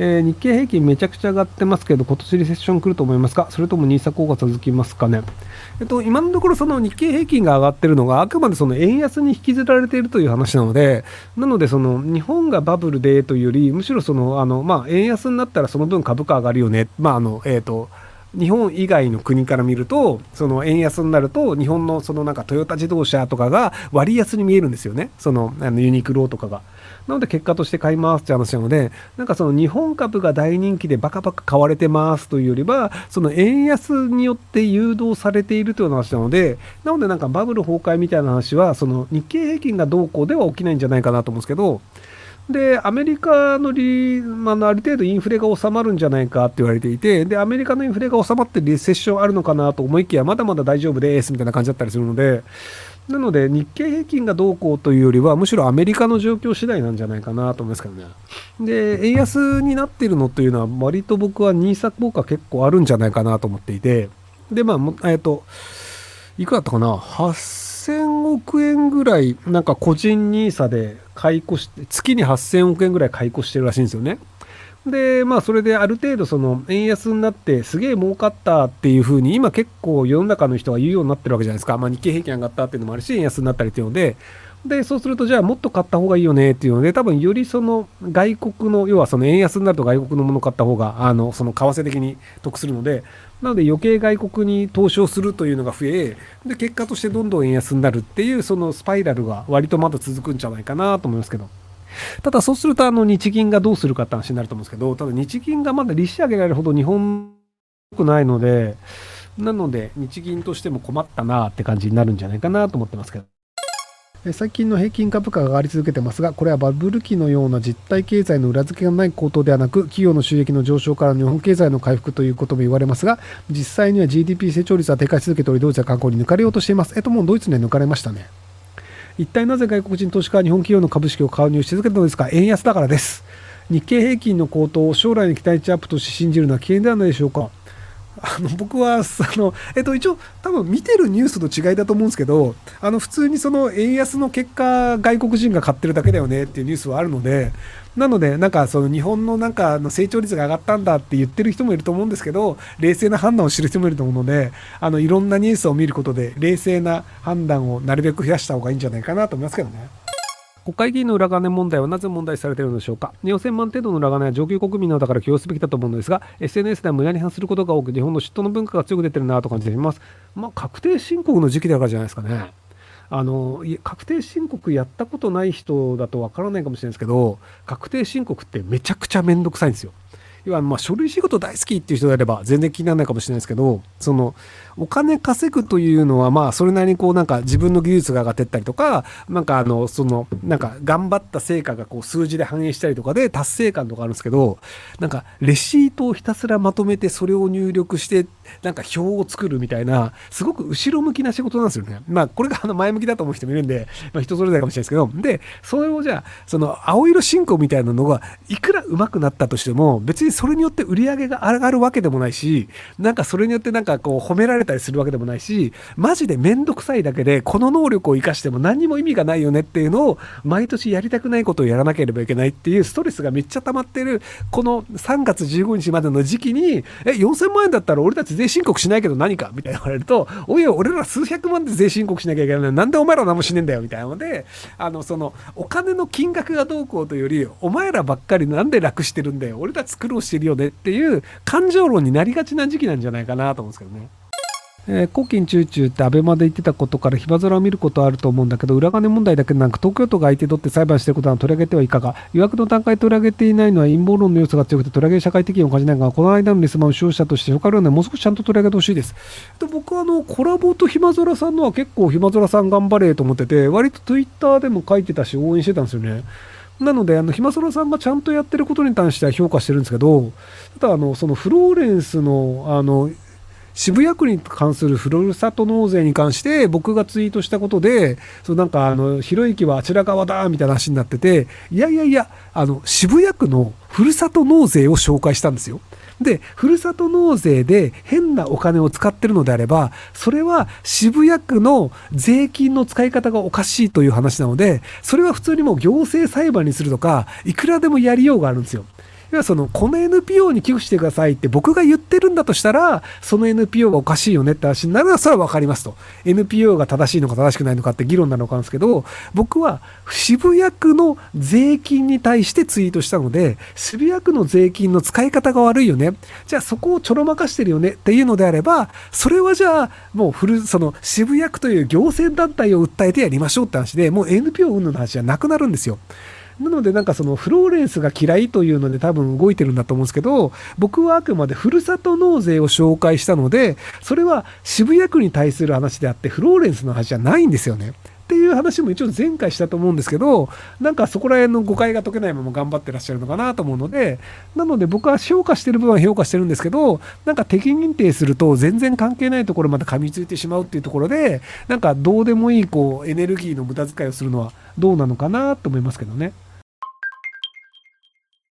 えー、日経平均めちゃくちゃ上がってますけど、今年リセッション来ると思いますか？それとも NISA 効果続きますかね？えっと、今のところその日経平均が上がってるのがあくまでその円安に引きずられているという話なので、なのでその日本がバブルでというより、むしろその、あの、まあ、円安になったらその分株価上がるよね。まあ、あの、えっ、ー、と、日本以外の国から見ると、その円安になると、日本のそのなんかトヨタ自動車とかが割安に見えるんですよね。そのあのユニクロとかが。なので結果として買いますって話なので、なんかその日本株が大人気でバカバカ買われてますというよりは、その円安によって誘導されているという話なので、なのでなんかバブル崩壊みたいな話は、その日経平均がどうこうでは起きないんじゃないかなと思うんですけど、で、アメリカのリ、まあ、ある程度インフレが収まるんじゃないかって言われていて、で、アメリカのインフレが収まってリセッションあるのかなと思いきや、まだまだ大丈夫ですみたいな感じだったりするので、なので、日経平均がどうこうというよりは、むしろアメリカの状況次第なんじゃないかなと思いますけどね。で、円安になってるのというのは、割と僕は NISA 効果結構あるんじゃないかなと思っていて、で、まあ、えっ、と、いくらだったかな ?8000 8000億円ぐらい、なんか個人 NISA で解雇して、月に8000億円ぐらい解雇してるらしいんですよね。で、まあ、それである程度、その、円安になって、すげえ儲かったっていうふうに、今結構世の中の人が言うようになってるわけじゃないですか。まあ、日経平均上がったっていうのもあるし、円安になったりっていうので、で、そうすると、じゃあもっと買った方がいいよねっていうので、多分よりその外国の、要はその円安になると外国のもの買った方が、あの、その為替的に得するので、なので余計外国に投資をするというのが増え、で、結果としてどんどん円安になるっていう、そのスパイラルが割とまだ続くんじゃないかなと思いますけど。ただそうするとあの日銀がどうするかって話になると思うんですけど、ただ日銀がまだ利子上げられるほど日本くないので、なので日銀としても困ったなって感じになるんじゃないかなと思ってますけど。最近の平均株価が上がり続けてますが、これはバブル期のような実体経済の裏付けがない高騰ではなく、企業の収益の上昇から日本経済の回復ということも言われますが、実際には GDP 成長率は低下し続けており、ドイツは観光に抜かれようとしています。えっと、もうドイツには抜かれましたね。一体なぜ外国人投資家は日本企業の株式を購入し続けたのですか？円安だからです。日経平均の高騰を将来の期待値アップとして信じるのは危険ではないでしょうか？あの僕はあの、えっと、一応多分見てるニュースと違いだと思うんですけどあの普通にその円安の結果外国人が買ってるだけだよねっていうニュースはあるのでなのでなんかその日本のなんかの成長率が上がったんだって言ってる人もいると思うんですけど冷静な判断を知る人もいると思うのであのいろんなニュースを見ることで冷静な判断をなるべく増やした方がいいんじゃないかなと思いますけどね。国会議員の裏金問題はなぜ問題されているのでしょうか？4000万程度の裏金は上級国民のだから起用すべきだと思うのですが SNS では無駄に反することが多く日本の嫉妬の文化が強く出てるなと感じています。まあ確定申告の時期だからじゃないですかね。あの確定申告やったことない人だとわからないかもしれないですけど確定申告ってめちゃくちゃ面倒くさいんですよ。要はまあ書類仕事大好きっていう人であれば全然気にならないかもしれないですけどそのお金稼ぐというのはまあそれなりにこうなんか自分の技術が上がってったりとかなんかあのそのなんか頑張った成果がこう数字で反映したりとかで達成感とかあるんですけどなんかレシートをひたすらまとめてそれを入力してなんか表を作るみたいなすごく後ろ向きな仕事なんですよね。まあこれがあの前向きだと思う人もいるんで、まあ、人それぞれかもしれないですけどでそれをじゃあその青色進行みたいなのがいくら上手くなったとしても別にそれによって売り上げが上がるわけでもないしなんかそれによってなんかこう褒められたりするわけでもないしマジで面倒くさいだけでこの能力を生かしても何にも意味がないよねっていうのを毎年やりたくないことをやらなければいけないっていうストレスがめっちゃ溜まってるこの3月15日までの時期にえ4000万円だったら俺たち税申告しないけど何か？みたいな言われるとおいおい俺ら数百万で税申告しなきゃいけないなんでお前ら何もしねえんだよみたいなのであのそのお金の金額がどうこうというよりお前らばっかりなんで楽してるんだよ。俺たち苦してるよねっていう感情論になりがちな時期なんじゃないかなと思うんですけどね。えー、古今中中ってアベマで言ってたことから火空を見ることあると思うんだけど裏金問題だけでなく東京都が相手取って裁判してることは取り上げてはいかが予約の段階取り上げていないのは陰謀論の要素が強くて取り上げ社会的にを感じないがこの間のリスマンを使用者として他のようなもう少しちゃんと取り上げてほしいですで僕はあのコラボとひま空さんのは結構ひま空さん頑張れと思ってて割と Twitter でも書いてたし応援してたんですよねなので、あの、ひまそらさんがちゃんとやってることに関しては評価してるんですけど、ただ、あの、そのフローレンスの、あの、渋谷区に関するふるさと納税に関して僕がツイートしたことで、そうなんかあの、ひろゆきはあちら側だみたいな話になってて、いやいやいや、あの、渋谷区のふるさと納税を紹介したんですよ。で、ふるさと納税で変なお金を使ってるのであれば、それは渋谷区の税金の使い方がおかしいという話なので、それは普通にもう行政裁判にするとか、いくらでもやりようがあるんですよ。要はその、この NPO に寄付してくださいって僕が言ってるんだとしたら、その NPO がおかしいよねって話になるのは、それはわかりますと。NPO が正しいのか正しくないのかって議論なのかなんですけど、僕は渋谷区の税金に対してツイートしたので、渋谷区の税金の使い方が悪いよね。じゃあそこをちょろまかしてるよねっていうのであれば、それはじゃあ、もうフル、その渋谷区という行政団体を訴えてやりましょうって話で、もう NPO 運動の話じゃなくなるんですよ。なのでなんかそのフローレンスが嫌いというので多分動いてるんだと思うんですけど、僕はあくまでふるさと納税を紹介したので、それは渋谷区に対する話であって、フローレンスの話じゃないんですよね。っていう話も一応前回したと思うんですけど、なんかそこら辺の誤解が解けないまま頑張ってらっしゃるのかなと思うので、なので僕は評価してる部分は評価してるんですけど、なんか敵認定すると全然関係ないところまで噛みついてしまうっていうところで、なんかどうでもいいこうエネルギーの無駄遣いをするのはどうなのかなと思いますけどね。